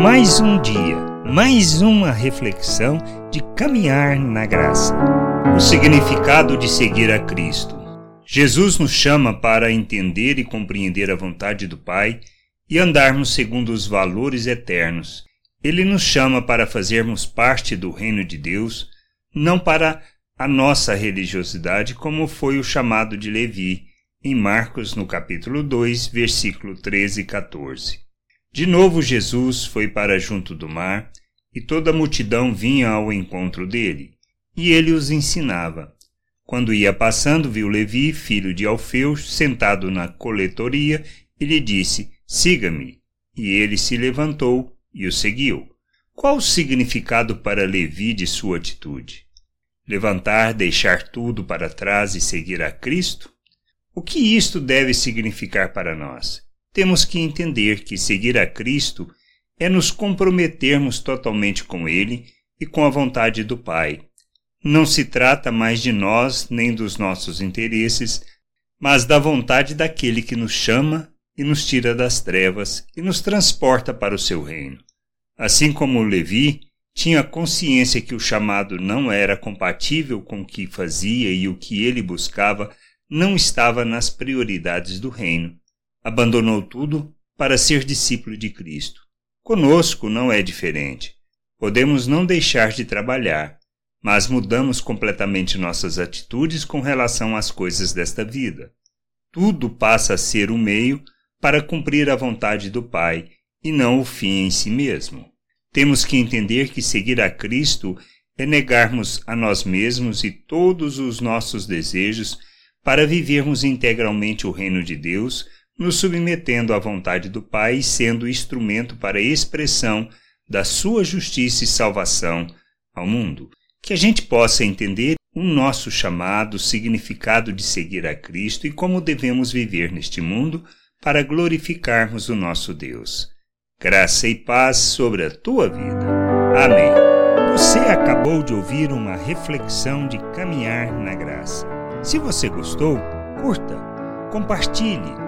Mais um dia, mais uma reflexão de caminhar na graça. O significado de seguir a Cristo. Jesus nos chama para entender e compreender a vontade do Pai e andarmos segundo os valores eternos. Ele nos chama para fazermos parte do reino de Deus, não para a nossa religiosidade, como foi o chamado de Levi, em Marcos, no capítulo 2, versículo 13 e 14. De novo Jesus foi para junto do mar, e toda a multidão vinha ao encontro dele, e ele os ensinava. Quando ia passando, viu Levi, filho de Alfeu, sentado na coletoria, e lhe disse: Siga-me. E ele se levantou e o seguiu. Qual o significado para Levi de sua atitude? Levantar, deixar tudo para trás e seguir a Cristo? O que isto deve significar para nós? Temos que entender que seguir a Cristo é nos comprometermos totalmente com Ele e com a vontade do Pai não se trata mais de nós nem dos nossos interesses, mas da vontade daquele que nos chama e nos tira das trevas e nos transporta para o seu reino. Assim como Levi tinha consciência que o chamado não era compatível com o que fazia e o que ele buscava não estava nas prioridades do reino. Abandonou tudo para ser discípulo de Cristo. Conosco não é diferente. Podemos não deixar de trabalhar, mas mudamos completamente nossas atitudes com relação às coisas desta vida. Tudo passa a ser o meio para cumprir a vontade do Pai e não o fim em si mesmo. Temos que entender que seguir a Cristo é negarmos a nós mesmos e todos os nossos desejos para vivermos integralmente o reino de Deus, nos submetendo à vontade do Pai e sendo instrumento para a expressão da sua justiça e salvação ao mundo que a gente possa entender o nosso chamado, o significado de seguir a Cristo e como devemos viver neste mundo para glorificarmos o nosso Deus. Graça e paz sobre a tua vida. Amém. Você acabou de ouvir uma reflexão de caminhar na graça. Se você gostou, curta, compartilhe,